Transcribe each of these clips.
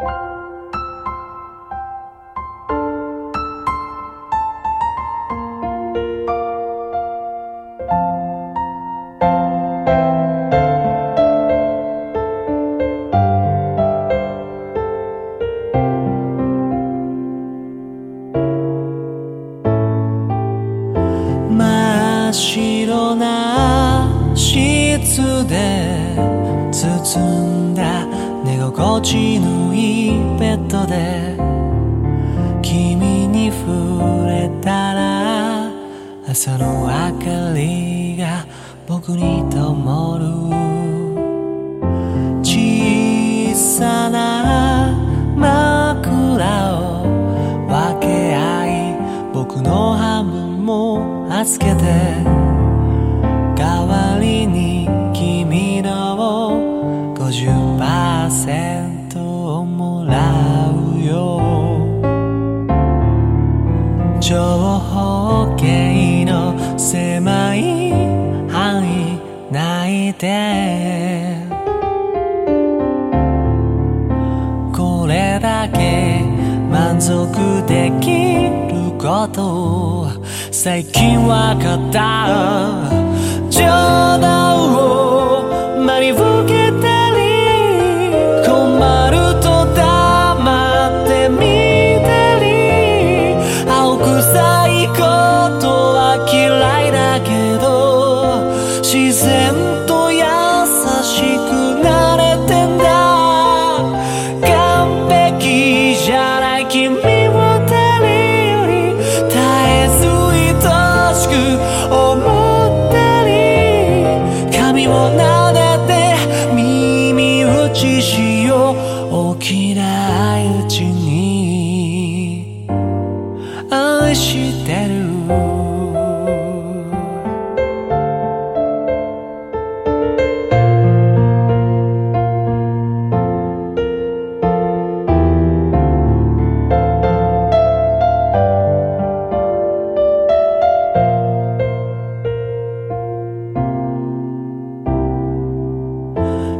真っ白なシーツで包んだ寝心地のいいベッドで君に触れたら朝の明かりが僕に灯る小さな枕を分け合い僕の半分も預けてこれだけ満足できること。最近わかった。冗談を真に受けたり。困ると黙って見たり。青臭いことは嫌いだけど。自然と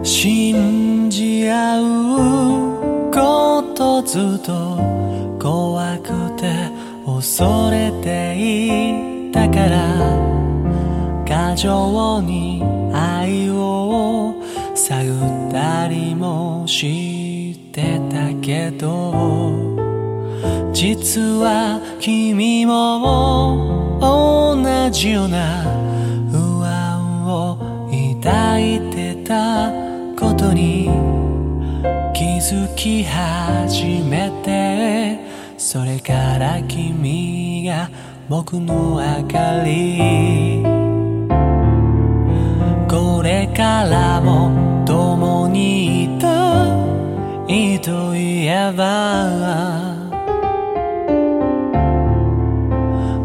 信じ合うことずっと怖くて恐れていたから過剰に愛を探ったりもしてたけど実は君も同じような不安を抱いてた。ことに気づき始めてそれから君が僕の明かりこれからも共にいたいいと言えば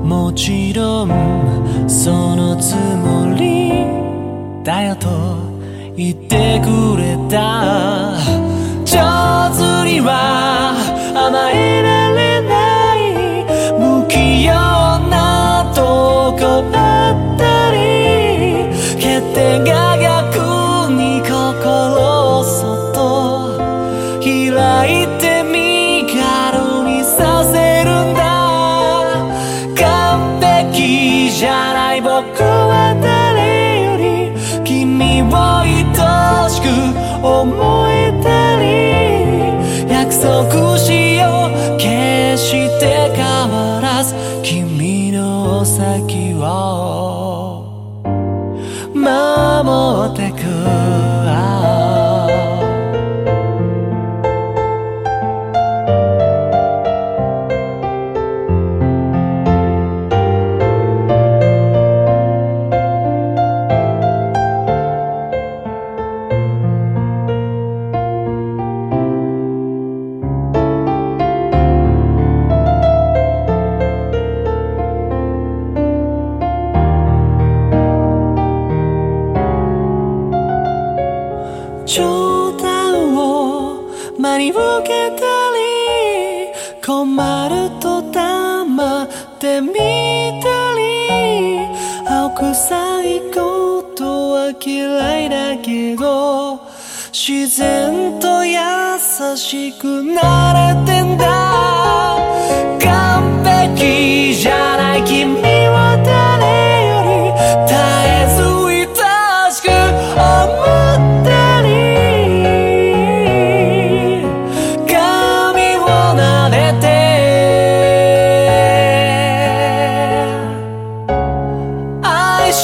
もちろんそのつもりだよと言ってくれた。上手には甘えられない不器用なとこあったり欠点が逆に心をそっと開いて身軽にさせるんだ。完璧じゃない僕は誰より君を愛く思えたり約束しよう。決して変わらず君の先はて見たり青臭いことは嫌いだけど自然と優しくなれて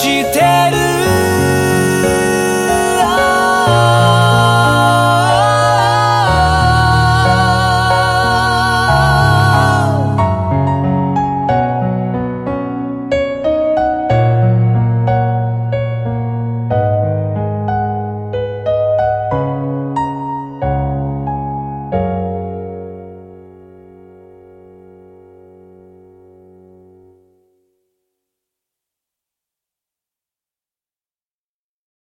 してる